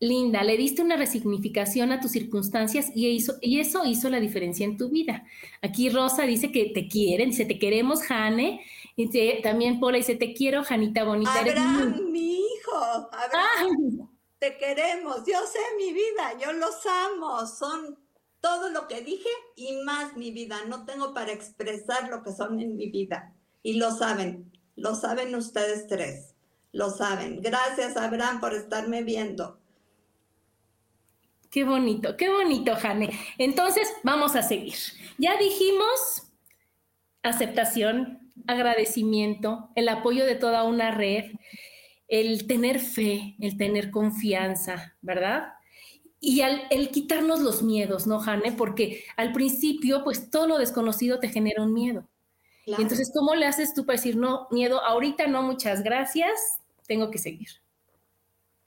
Linda, le diste una resignificación a tus circunstancias y, y eso hizo la diferencia en tu vida. Aquí Rosa dice que te quieren, dice te queremos, Jane. Y también Pola dice te quiero, Janita Bonita. Abraham, mi hijo, Abraham, te queremos. Yo sé mi vida, yo los amo. Son todo lo que dije y más mi vida. No tengo para expresar lo que son en mi vida. Y lo saben, lo saben ustedes tres. Lo saben. Gracias, Abraham, por estarme viendo. Qué bonito, qué bonito, Jane. Entonces, vamos a seguir. Ya dijimos aceptación, agradecimiento, el apoyo de toda una red, el tener fe, el tener confianza, ¿verdad? Y el quitarnos los miedos, ¿no, Jane? Porque al principio, pues todo lo desconocido te genera un miedo. entonces, ¿cómo le haces tú para decir, no, miedo, ahorita no, muchas gracias, tengo que seguir?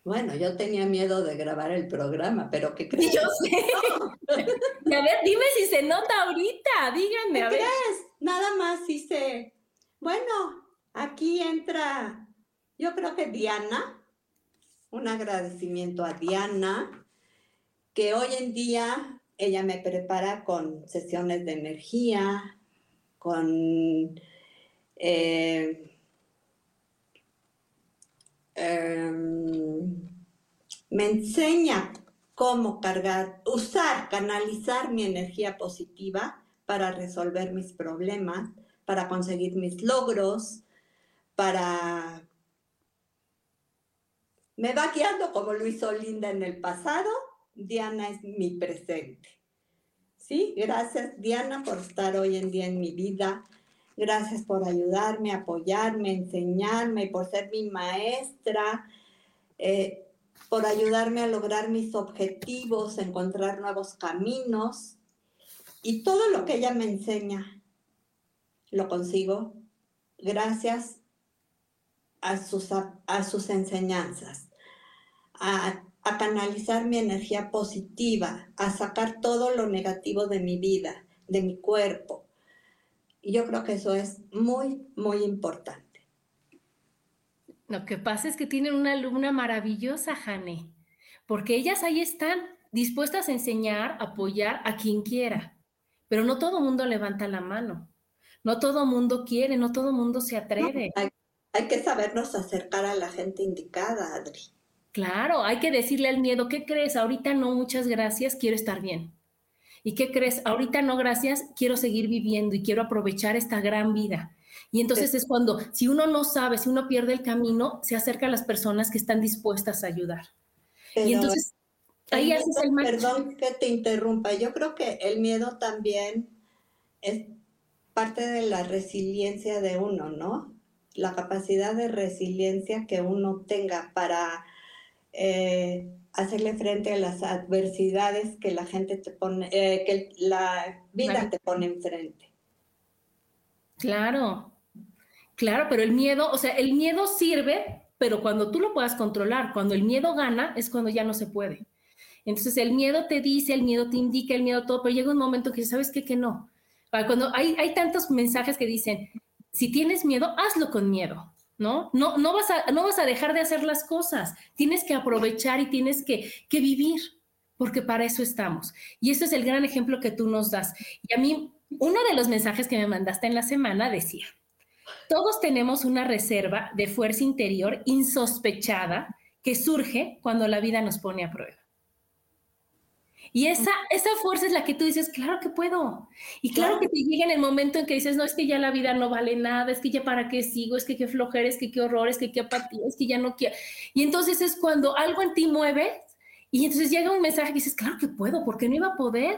Bueno, yo tenía miedo de grabar el programa, pero ¿qué crees? Yo sé. (laughs) a ver, dime si se nota ahorita, díganme. ¿Qué crees? Nada más hice. Bueno, aquí entra, yo creo que Diana, un agradecimiento a Diana, que hoy en día ella me prepara con sesiones de energía, con... Eh, Em, me enseña cómo cargar, usar, canalizar mi energía positiva para resolver mis problemas, para conseguir mis logros, para... Me va guiando como lo hizo Linda en el pasado, Diana es mi presente. Sí, gracias Diana por estar hoy en día en mi vida, Gracias por ayudarme, apoyarme, enseñarme, por ser mi maestra, eh, por ayudarme a lograr mis objetivos, encontrar nuevos caminos. Y todo lo que ella me enseña, lo consigo gracias a sus, a, sus enseñanzas, a, a canalizar mi energía positiva, a sacar todo lo negativo de mi vida, de mi cuerpo. Y yo creo que eso es muy, muy importante. Lo que pasa es que tienen una alumna maravillosa, Jane, porque ellas ahí están dispuestas a enseñar, apoyar a quien quiera, pero no todo mundo levanta la mano, no todo mundo quiere, no todo mundo se atreve. hay, que sabernos acercar a la gente indicada, Adri. Claro, hay que decirle al miedo, ¿qué crees? Ahorita no, muchas gracias, quiero estar bien. ¿Y qué crees? Ahorita no, gracias, quiero seguir viviendo y quiero aprovechar esta gran vida. Y entonces es cuando, si uno no sabe, si uno pierde el camino, se acerca a las personas que están dispuestas a ayudar. y entonces, ahí haces el Perdón que te interrumpa, yo creo que el miedo también es parte de la resiliencia de uno, ¿no? La capacidad de resiliencia que uno tenga para eh, hacerle frente a las adversidades que la gente te pone, eh, que la vida te pone enfrente. Claro, claro, pero el miedo, o sea, el miedo sirve, pero cuando tú lo puedas controlar, cuando el miedo gana, es cuando ya no se puede. Entonces el miedo te dice, el miedo te indica, el miedo todo, pero llega un momento que sabes que, que no. Cuando hay, hay tantos mensajes que dicen, si tienes miedo, hazlo con miedo. ¿No? No, no, vas a, no vas a dejar de hacer las cosas, tienes que aprovechar y tienes que, que vivir, porque para eso estamos. Y eso es el gran ejemplo que tú nos das. Y a mí, uno de los mensajes que me mandaste en la semana decía, todos tenemos una reserva de fuerza interior insospechada que surge cuando la vida nos pone a prueba. Y esa, esa fuerza es la que tú dices, claro que puedo. Y claro, que te llega en el momento en que dices, no, es que ya la vida no vale nada, es que ya para qué sigo, es que qué flojera, es que qué horror, es que qué apatía, es que ya no quiero. Y entonces es cuando algo en ti mueve y entonces llega un mensaje que dices, claro que puedo, porque no iba a poder.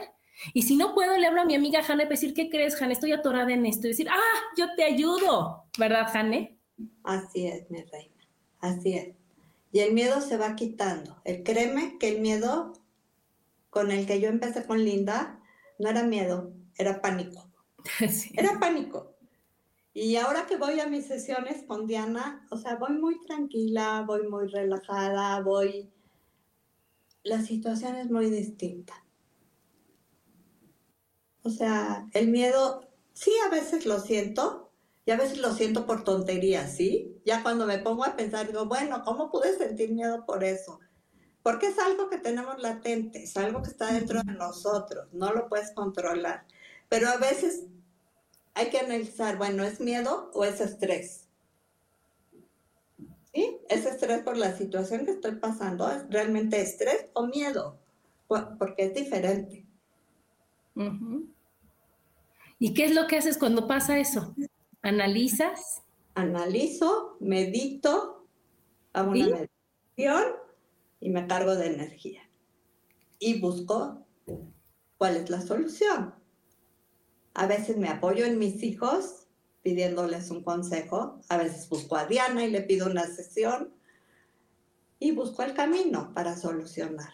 Y si no puedo, le hablo a mi amiga Jane para decir, ¿qué crees, Jane? Estoy atorada en esto. Y decir, ah, yo te ayudo, ¿verdad, Jane? Así es, mi reina, así es. Y el miedo se va quitando. El créeme que el miedo con el que yo empecé con Linda, no era miedo, era pánico. (laughs) Era pánico. Y ahora que voy a mis sesiones con Diana, o sea, voy muy tranquila, voy muy relajada, voy... La situación es muy distinta. O sea, el miedo, sí, a veces lo siento, y a veces lo siento por tonterías, ¿sí? Ya cuando me pongo a pensar, digo, bueno, ¿cómo pude sentir miedo por eso? Porque es algo que tenemos latente, es algo que está dentro de nosotros, no lo puedes controlar. Pero a veces hay que analizar, bueno, ¿es miedo o es estrés? ¿Sí? ¿Es estrés por la situación que estoy pasando? ¿Es realmente estrés o miedo? Porque es diferente. ¿Y qué es lo que haces cuando pasa eso? ¿Analizas? Analizo, medito, hago una meditación y me cargo de energía. Y busco cuál es la solución. A veces me apoyo en mis hijos pidiéndoles un consejo, a veces busco a Diana y le pido una sesión y busco el camino para solucionar.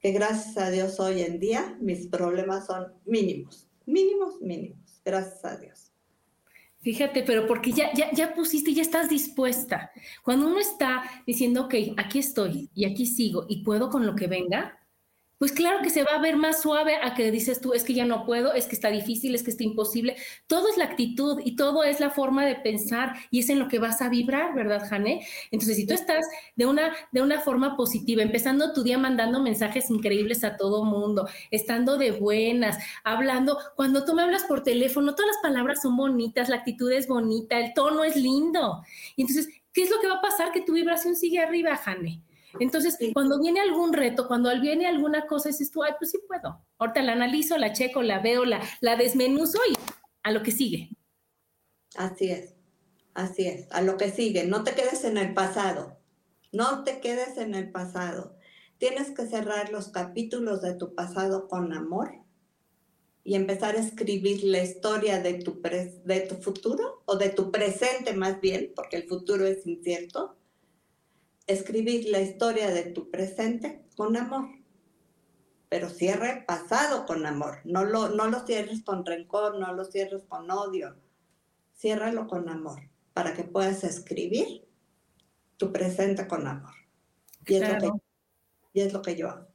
Que gracias a Dios hoy en día mis problemas son mínimos, mínimos, mínimos, gracias a Dios. Fíjate, pero porque ya, ya, ya pusiste, ya estás dispuesta. Cuando uno está diciendo, ok, aquí estoy y aquí sigo y puedo con lo que venga, pues claro que se va a ver más suave a que dices tú, es que ya no puedo, es que está difícil, es que está imposible. Todo es la actitud y todo es la forma de pensar y es en lo que vas a vibrar, ¿verdad, Jane? Entonces, si tú estás de una, de una forma positiva, empezando tu día mandando mensajes increíbles a todo mundo, estando de buenas, hablando, cuando tú me hablas por teléfono, todas las palabras son bonitas, la actitud es bonita, el tono es lindo. Y entonces, ¿qué es lo que va a pasar? Que tu vibración sigue arriba, Jane. Entonces, cuando viene algún reto, cuando viene alguna cosa, dices tú, ay, pues sí puedo. Ahorita la analizo, la checo, la veo, la, la desmenuzo y a lo que sigue. Así es, así es, a lo que sigue. No te quedes en el pasado, no te quedes en el pasado. Tienes que cerrar los capítulos de tu pasado con amor y empezar a escribir la historia de tu, de tu futuro o de tu presente más bien, porque el futuro es incierto escribir la historia de tu presente con amor. Pero cierra el pasado con amor. No lo, no lo cierres con rencor, no lo cierres con odio. Ciérralo con amor. para que puedas escribir tu presente con amor. Y, es, lo que, y es lo que yo hago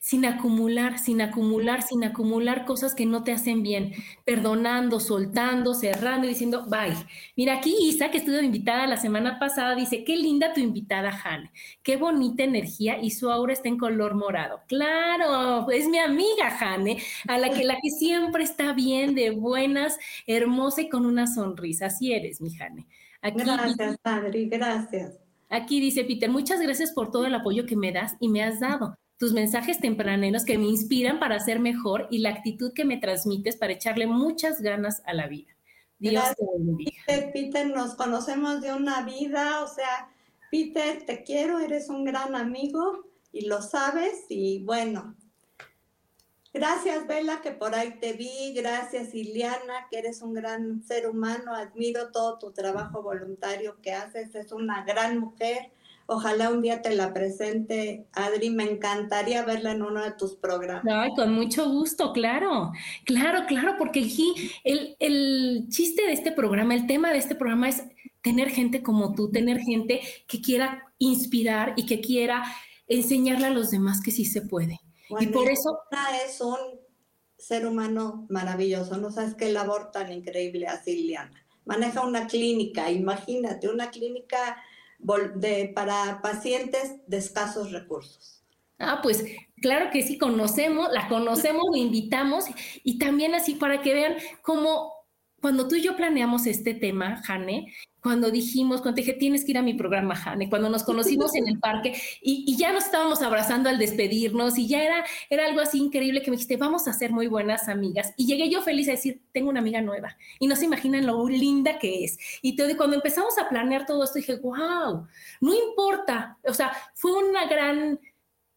sin acumular, sin acumular, sin acumular cosas que no te hacen bien, perdonando, soltando, cerrando y diciendo, bye. Mira, aquí Isa, que estuvo invitada la semana pasada, dice, qué linda tu invitada, Han, qué bonita energía y su aura está en color morado. Claro, es mi amiga, Jane, a la que, la que siempre está bien, de buenas, hermosa y con una sonrisa. Así eres, mi Jane. gracias, Adri, gracias. Aquí dice Peter, muchas gracias por todo el apoyo que me das y me has dado tus mensajes tempraneros que me inspiran para ser mejor y la actitud que me transmites para echarle muchas ganas a la vida. Dios te bendiga. Peter, Peter, nos conocemos de una vida, o sea, Peter, te quiero, eres un gran amigo y lo sabes y bueno. Gracias, Bella, que por ahí te vi. Gracias, Iliana, que eres un gran ser humano. Admiro todo tu trabajo voluntario que haces. Es una gran mujer Ojalá un día te la presente, Adri. Me encantaría verla en uno de tus programas. Ay, con mucho gusto, claro. Claro, claro, porque el, el chiste de este programa, el tema de este programa es tener gente como tú, tener gente que quiera inspirar y que quiera enseñarle a los demás que sí se puede. y por eso... Es un ser humano maravilloso, no sabes qué labor tan increíble hace Liliana. Maneja una clínica, imagínate, una clínica de, para pacientes de escasos recursos. Ah, pues claro que sí, conocemos, la conocemos, la invitamos y también así para que vean cómo cuando tú y yo planeamos este tema, Jane, cuando dijimos, cuando dije, tienes que ir a mi programa, Jane, cuando nos conocimos en el parque y, ya nos estábamos abrazando al despedirnos y ya era, era algo así increíble que me dijiste, vamos a ser muy buenas amigas. Y llegué yo feliz a decir, tengo una amiga nueva y no se imaginan lo linda que es. Y te, cuando empezamos a planear todo esto, dije, wow, no importa. O sea, fue una gran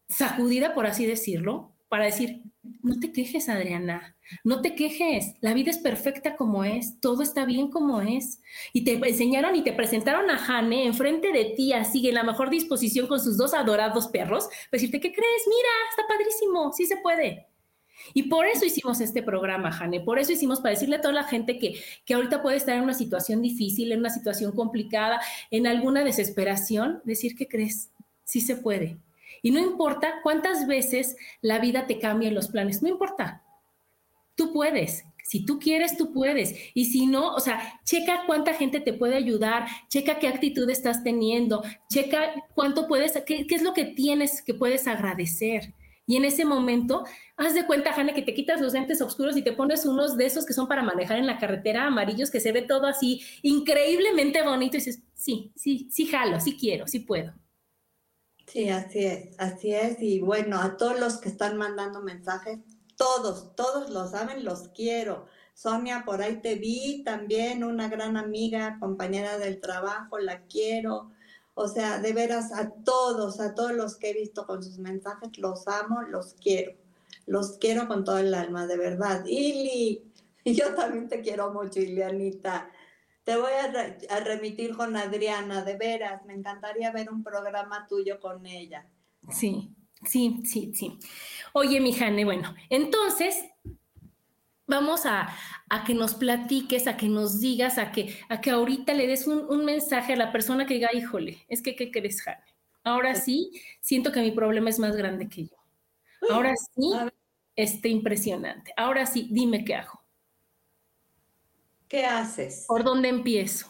sacudida, por así decirlo, para decir, no te quejes, Adriana, no te quejes, la vida es perfecta como es, todo está bien como es. Y te enseñaron y te presentaron a Jane enfrente de ti, así en la mejor disposición con sus dos adorados perros, para decirte, ¿qué crees? Mira, está padrísimo, sí se puede. Y por eso hicimos este programa, Jane, por eso hicimos para decirle a toda la gente que, que ahorita puede estar en una situación difícil, en una situación complicada, en alguna desesperación, decir, ¿qué crees? Sí se puede. Y no importa cuántas veces la vida te cambie los planes, no importa. Tú puedes. Si tú quieres, tú puedes. Y si no, o sea, checa cuánta gente te puede ayudar, checa qué actitud estás teniendo, checa cuánto puedes, qué, es lo que tienes que puedes agradecer. Y en ese momento, haz de cuenta, Jane, que te quitas los lentes oscuros y te pones unos de esos que son para manejar en la carretera, amarillos, que se ve todo así increíblemente bonito y dices, sí, sí, sí jalo, sí quiero, sí puedo. Sí, así es, así es. Y bueno, a todos los que están mandando mensajes, todos, todos lo saben, los quiero. Sonia, por ahí te vi también, una gran amiga, compañera del trabajo, la quiero. O sea, de veras, a todos, a todos los que he visto con sus mensajes, los amo, los quiero. Los quiero con todo el alma, de verdad. Ili, (laughs) yo también te quiero mucho, Ilianita. Te voy a, remitir con Adriana, de veras, me encantaría ver un programa tuyo con ella. Sí, sí, sí, sí. Oye, mi Jane, bueno, entonces vamos a, que nos platiques, a que nos digas, a que, a que ahorita le des un, mensaje a la persona que diga, híjole, es que, ¿qué crees, Jane? Ahora sí, siento que mi problema es más grande que yo. Ahora (gasps) sí, este impresionante. Ahora sí, dime qué hago. ¿Qué haces? ¿Por dónde empiezo?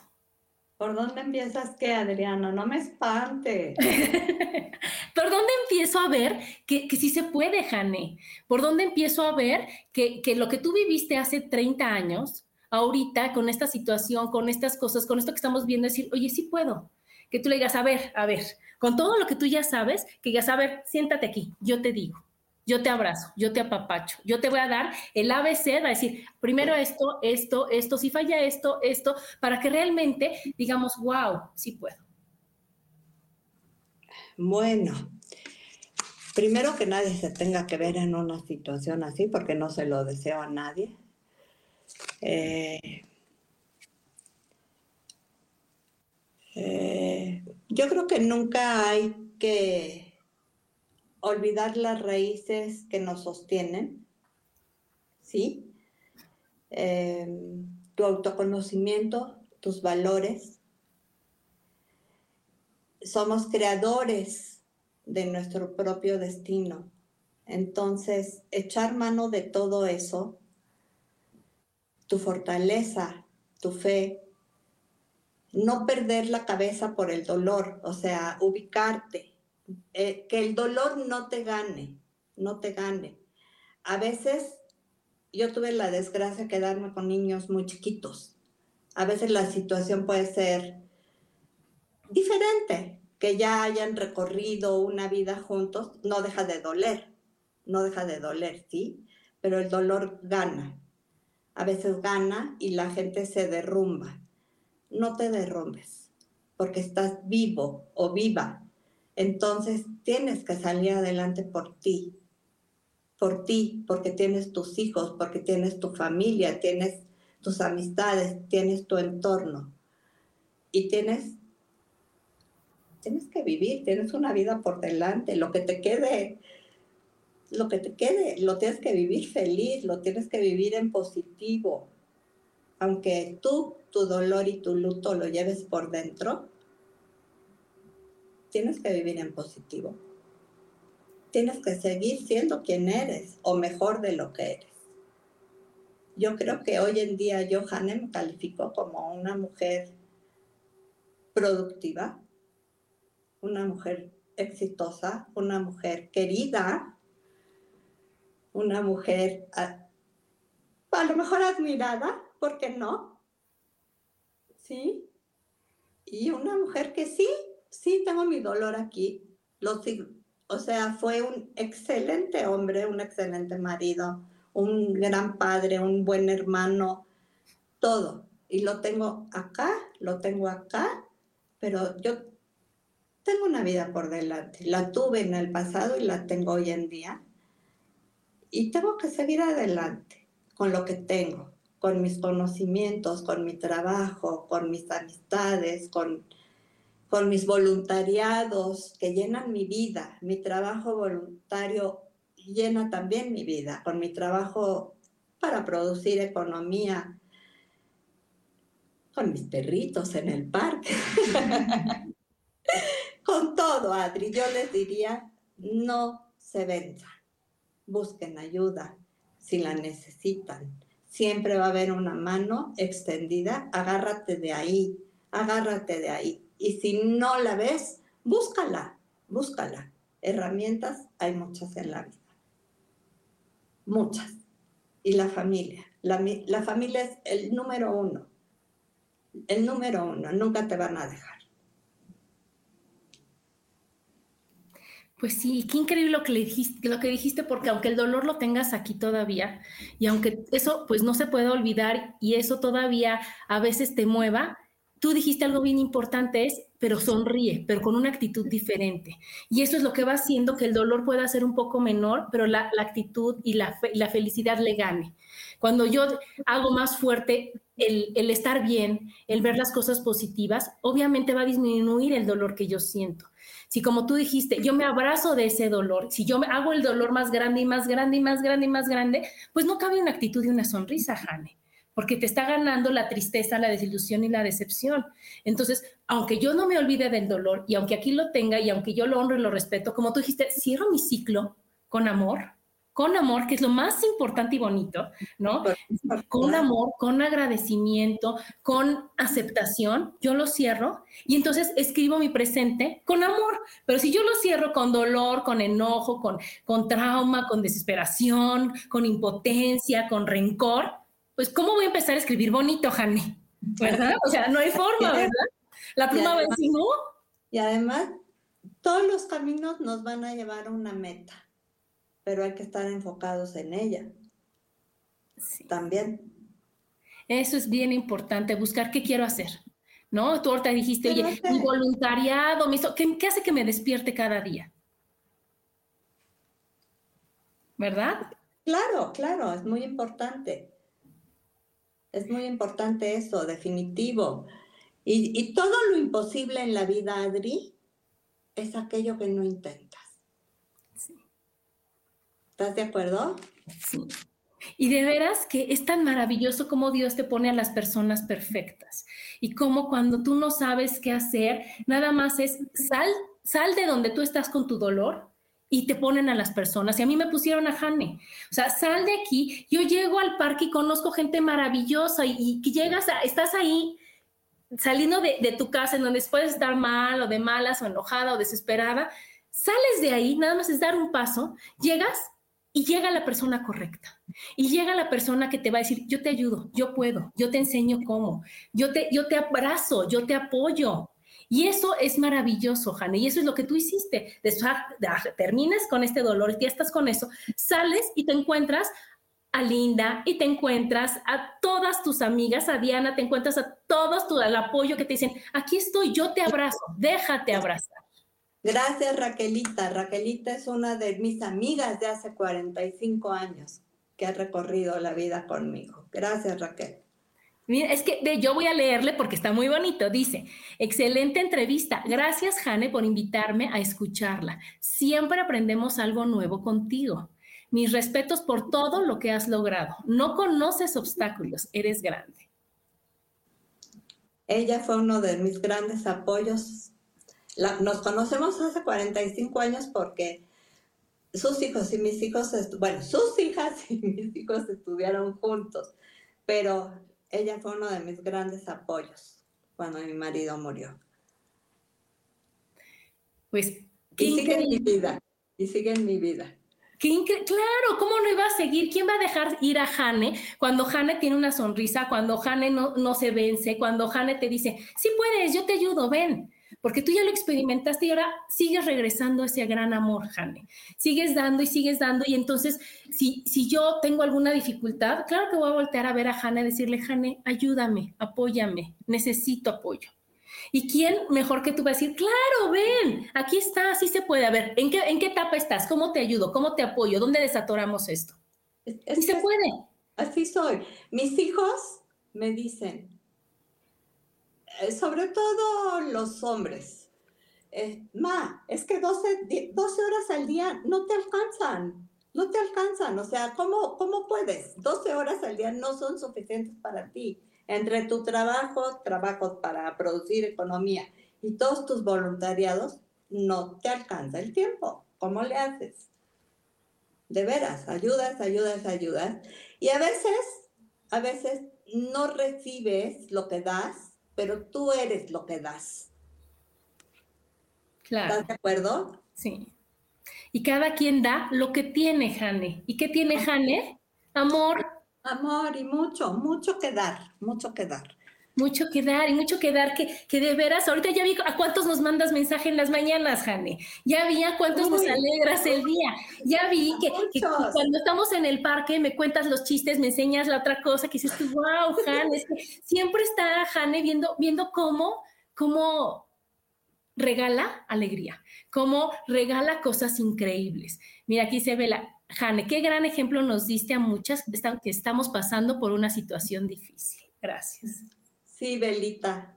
¿Por dónde empiezas qué, Adriano? No me espante. (laughs) ¿Por dónde empiezo a ver que, sí se puede, Jane? ¿Por dónde empiezo a ver que, que lo que tú viviste hace 30 años, ahorita con esta situación, con estas cosas, con esto que estamos viendo, decir, oye, sí puedo? Que tú le digas, a ver, a ver, con todo lo que tú ya sabes, que ya a ver, siéntate aquí, yo te digo yo te abrazo, yo te apapacho, yo te voy a dar el ABC, va a decir, primero esto, esto, esto, si falla esto, esto, para que realmente digamos, wow, sí puedo. Bueno, primero que nadie se tenga que ver en una situación así, porque no se lo deseo a nadie. Eh, eh, yo creo que nunca hay que olvidar las raíces que nos sostienen, ¿sí? Em, tu autoconocimiento tus valores. Somos creadores de nuestro propio destino. Entonces, echar mano de todo eso, tu fortaleza, tu fe, no perder la cabeza por el dolor, o sea, ubicarte, eh, que el dolor no te gane, no te gane. A veces yo tuve la desgracia de quedarme con niños muy chiquitos. A veces la situación puede ser diferente, que ya hayan recorrido una vida juntos, no deja de doler, no deja de doler, ¿sí? Pero el dolor gana. A veces gana y la gente se derrumba. No te derrumbes, porque estás vivo o viva. Entonces tienes que salir adelante por ti, por ti, porque tienes tus hijos, porque tienes tu familia, tienes tus amistades, tienes tu entorno y tienes tienes que vivir, tienes una vida por delante, lo que te quede, lo que te quede, lo tienes que vivir feliz, lo tienes que vivir en positivo. Aunque tú tu dolor y tu luto lo lleves por dentro, tienes que vivir en positivo tienes que seguir siendo quien eres o mejor de lo que eres. Yo creo que hoy en día yo, me calificó como una mujer productiva, una mujer exitosa, una mujer querida, una mujer a, a lo mejor admirada, ¿por qué no? ¿Sí? Y una mujer que sí, sí tengo mi dolor aquí, lo, o sea, fue un excelente hombre, un excelente marido, un gran padre, un buen hermano, todo. Y lo tengo acá, lo tengo acá, pero yo tengo una vida por delante. La tuve en el pasado y la tengo hoy en día. Y tengo que seguir adelante con lo que tengo, con mis conocimientos, con mi trabajo, con mis amistades, con con mis voluntariados que llenan mi vida. Mi trabajo voluntario llena también mi vida, con mi trabajo para producir economía, con mis perritos en el parque, (laughs) con todo, Adri. Yo les diría, no se venzan, busquen ayuda si la necesitan. Siempre va a haber una mano extendida, agárrate de ahí, agárrate de ahí y si no la ves, búscala, búscala. Herramientas hay muchas en la vida. Muchas. Y la familia. La, familia es el número uno. El número uno. Nunca te van a dejar. Pues sí, qué increíble lo que, le dijiste, lo que dijiste, porque aunque el dolor lo tengas aquí todavía, y aunque eso pues no se puede olvidar y eso todavía a veces te mueva, tú dijiste algo bien importante, es, pero sonríe, pero con una actitud diferente. Y eso es lo que va haciendo que el dolor pueda ser un poco menor, pero la, actitud y la, la, felicidad le gane. Cuando yo hago más fuerte el, el estar bien, el ver las cosas positivas, obviamente va a disminuir el dolor que yo siento. Si como tú dijiste, yo me abrazo de ese dolor, si yo me hago el dolor más grande y más grande y más grande y más grande, pues no cabe una actitud y una sonrisa, Jane porque te está ganando la tristeza, la desilusión y la decepción. Entonces, aunque yo no me olvide del dolor y aunque aquí lo tenga y aunque yo lo honro y lo respeto, como tú dijiste, cierro mi ciclo con amor, con amor, que es lo más importante y bonito, ¿no? Con amor, con agradecimiento, con aceptación, yo lo cierro y entonces escribo mi presente con amor. Pero si yo lo cierro con dolor, con enojo, con, con trauma, con desesperación, con impotencia, con rencor, pues ¿cómo voy a empezar a escribir bonito, Jane? ¿Verdad? O sea, no hay (laughs) forma, ¿verdad? La pluma va encima. Y además, todos los caminos nos van a llevar a una meta, pero hay que estar enfocados en ella. Sí. También. Eso es bien importante, buscar qué quiero hacer. ¿No? Tú ahorita dijiste, oye, mi voluntariado, ¿qué, ¿qué hace que me despierte cada día? ¿Verdad? Claro, claro, es muy importante. Es muy importante eso, definitivo. Y, todo lo imposible en la vida, Adri, es aquello que no intentas. Sí. ¿Estás de acuerdo? Sí. Y de veras que es tan maravilloso como Dios te pone a las personas perfectas. Y como cuando tú no sabes qué hacer, nada más es sal, sal de donde tú estás con tu dolor y te ponen a las personas. Y a mí me pusieron a Jane. O sea, sal de aquí. Yo llego al parque y conozco gente maravillosa y, y llegas, a, estás ahí saliendo de, de, tu casa en donde puedes estar mal o de malas o enojada o desesperada. Sales de ahí, nada más es dar un paso, llegas y llega la persona correcta. Y llega la persona que te va a decir, yo te ayudo, yo puedo, yo te enseño cómo, yo te, yo te abrazo, yo te apoyo. Y eso es maravilloso, Jane, y eso es lo que tú hiciste. Después termines con este dolor y ya estás con eso, sales y te encuentras a Linda y te encuentras a todas tus amigas, a Diana, te encuentras a todos tu, el apoyo que te dicen, aquí estoy, yo te abrazo, déjate abrazar. Gracias, Raquelita. Raquelita es una de mis amigas de hace 45 años que ha recorrido la vida conmigo. Gracias, Raquel. Es que yo voy a leerle porque está muy bonito. Dice, excelente entrevista. Gracias, Jane, por invitarme a escucharla. Siempre aprendemos algo nuevo contigo. Mis respetos por todo lo que has logrado. No conoces obstáculos, eres grande. Ella fue uno de mis grandes apoyos nos conocemos hace 45 años porque sus hijos y mis hijos, bueno, sus hijas (laughs) y mis hijos estudiaron juntos, pero ella fue uno de mis grandes apoyos cuando mi marido murió. Pues, y sigue en mi vida, y sigue en mi vida. claro, ¿cómo no iba a seguir? ¿Quién va a dejar ir a Jane cuando Jane tiene una sonrisa, cuando Jane no, no se vence, cuando Jane te dice, sí puedes, yo te ayudo, ven? Porque tú ya lo experimentaste y ahora sigues regresando a ese gran amor, Jane. Sigues dando y sigues dando y entonces si, si yo tengo alguna dificultad, claro que voy a voltear a ver a Jane y decirle, Jane, ayúdame, apóyame, necesito apoyo. ¿Y quién mejor que tú va a decir, claro, ven, aquí está, así se puede. A ver, ¿en qué, en qué etapa estás? ¿Cómo te ayudo? ¿Cómo te apoyo? ¿Dónde desatoramos esto? Es, se puede. Así soy. Mis hijos me dicen, sobre todo los hombres. Eh, ma, es que 12, 12, horas al día no te alcanzan, no te alcanzan. O sea, ¿cómo, ¿cómo puedes? 12 horas al día no son suficientes para ti. Entre tu trabajo, trabajo para producir economía y todos tus voluntariados, no te alcanza el tiempo. ¿Cómo le haces? De veras, ayudas, ayudas, ayudas. Y a veces, a veces no recibes lo que das pero tú eres lo que das. Claro. ¿Estás de acuerdo? Sí. Y cada quien da lo que tiene, Jane. ¿Y qué tiene Jane? Amor. Amor y mucho, mucho que dar, mucho que dar. Mucho que dar y mucho que dar, que, que de veras, ahorita ya vi a cuántos nos mandas mensaje en las mañanas, Jane. Ya vi a cuántos nos alegras el día. Ya vi que, cuando estamos en el parque me cuentas los chistes, me enseñas la otra cosa, que dices tú, wow, Jane, siempre está Jane viendo, viendo cómo, cómo regala alegría, cómo regala cosas increíbles. Mira, aquí se ve la, Jane, qué gran ejemplo nos diste a muchas que estamos pasando por una situación difícil. Gracias. Sí, Belita.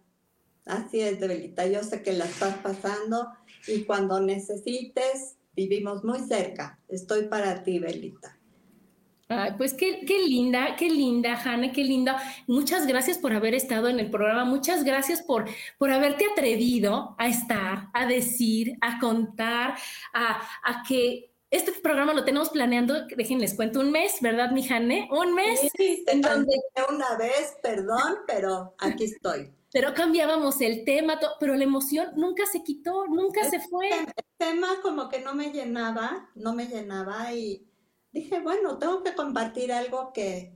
Así es, Belita. Yo sé que la estás pasando y cuando necesites, vivimos muy cerca. Estoy para ti, Belita. Ay, pues qué, qué, linda, qué linda, Hanna, qué linda. Muchas gracias por haber estado en el programa. Muchas gracias por, por haberte atrevido a estar, a decir, a contar, a, a que este programa lo tenemos planeando, déjenles cuento, un mes, ¿verdad, mi Jane? Un mes. Sí, te donde... una vez, perdón, pero aquí estoy. Pero cambiábamos el tema, pero la emoción nunca se quitó, nunca se fue. El tema como que no me llenaba, no me llenaba y dije, bueno, tengo que compartir algo que,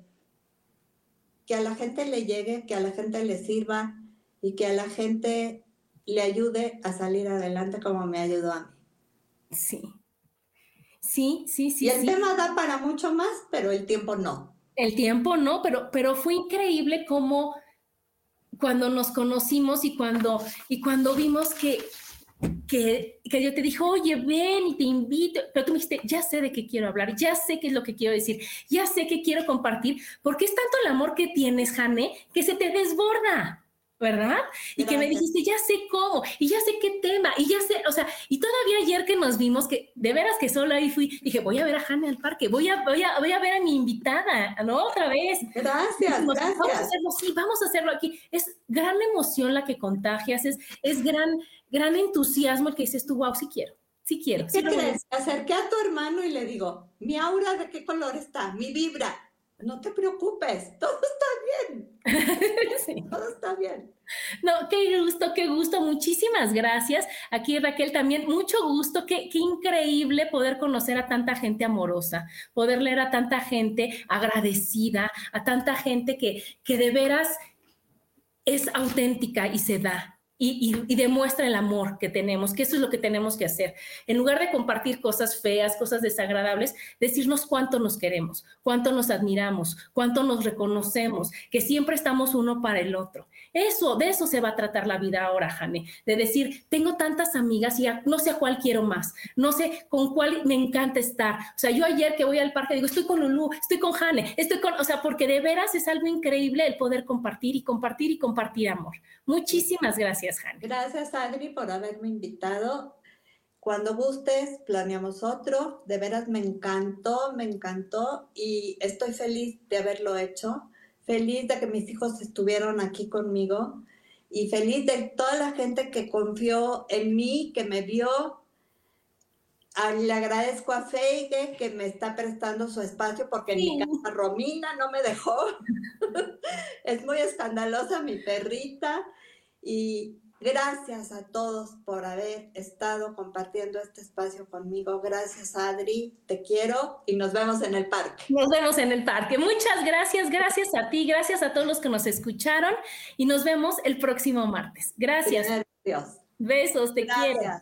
que a la gente le llegue, que a la gente le sirva y que a la gente le ayude a salir adelante como me ayudó a mí. Sí, Sí, sí, sí. Y el tema da para mucho más, pero el tiempo no. El tiempo no, pero, pero fue increíble como cuando nos conocimos y cuando, y cuando vimos que, que, que, yo te dije, oye, ven y te invito, pero tú me dijiste, ya sé de qué quiero hablar, ya sé qué es lo que quiero decir, ya sé qué quiero compartir, porque es tanto el amor que tienes, Jane, que se te desborda. ¿Verdad? Y que me dijiste, ya sé cómo, y ya sé qué tema, y ya sé, o sea, y todavía ayer que nos vimos, que de veras que solo ahí fui, dije, voy a ver a Jane al parque, voy a, voy a, voy a ver a mi invitada, ¿no? Otra vez. Gracias, gracias. Vamos a hacerlo, sí, vamos a hacerlo aquí. Es gran emoción la que contagias, es, es gran, gran entusiasmo el que dices tú, wow, sí quiero. Sí quiero. ¿Qué crees? Acerqué a tu hermano y le digo, mi aura de qué color está, mi vibra. No te preocupes, (laughs) todo está bien. (laughs) sí. Todo está bien. No, qué gusto, qué gusto. Muchísimas gracias. Aquí Raquel también, mucho gusto. Qué, qué increíble poder conocer a tanta gente amorosa, poder leer a tanta gente agradecida, a tanta gente que, que de veras es auténtica y se da y, demuestra el amor que tenemos, que eso es lo que tenemos que hacer. En lugar de compartir cosas feas, cosas desagradables, decirnos cuánto nos queremos, cuánto nos admiramos, cuánto nos reconocemos, que siempre estamos uno para el otro. Eso, de eso se va a tratar la vida ahora, Jane, de decir, tengo tantas amigas y no sé a cuál quiero más, no sé con cuál me encanta estar. O sea, yo ayer que voy al parque digo, estoy con Lulu, estoy con Jane, estoy con, o sea, porque de veras es algo increíble el poder compartir y compartir y compartir amor. Muchísimas gracias. Gracias, Adri, por haberme invitado. Cuando gustes, planeamos otro. De veras me encantó, me encantó y estoy feliz de haberlo hecho. Feliz de que mis hijos estuvieron aquí conmigo y feliz de toda la gente que confió en mí, que me vio. Ah, le agradezco a Feige que me está prestando su espacio porque mi casa Romina no me dejó. (laughs) es muy escandalosa mi perrita. Y gracias a todos por haber estado compartiendo este espacio conmigo. Gracias, Adri. Te quiero y nos vemos en el parque. Nos vemos en el parque. Muchas gracias. Gracias a ti. Gracias a todos los que nos escucharon y nos vemos el próximo martes. Gracias. Dios. Besos. Te quiero.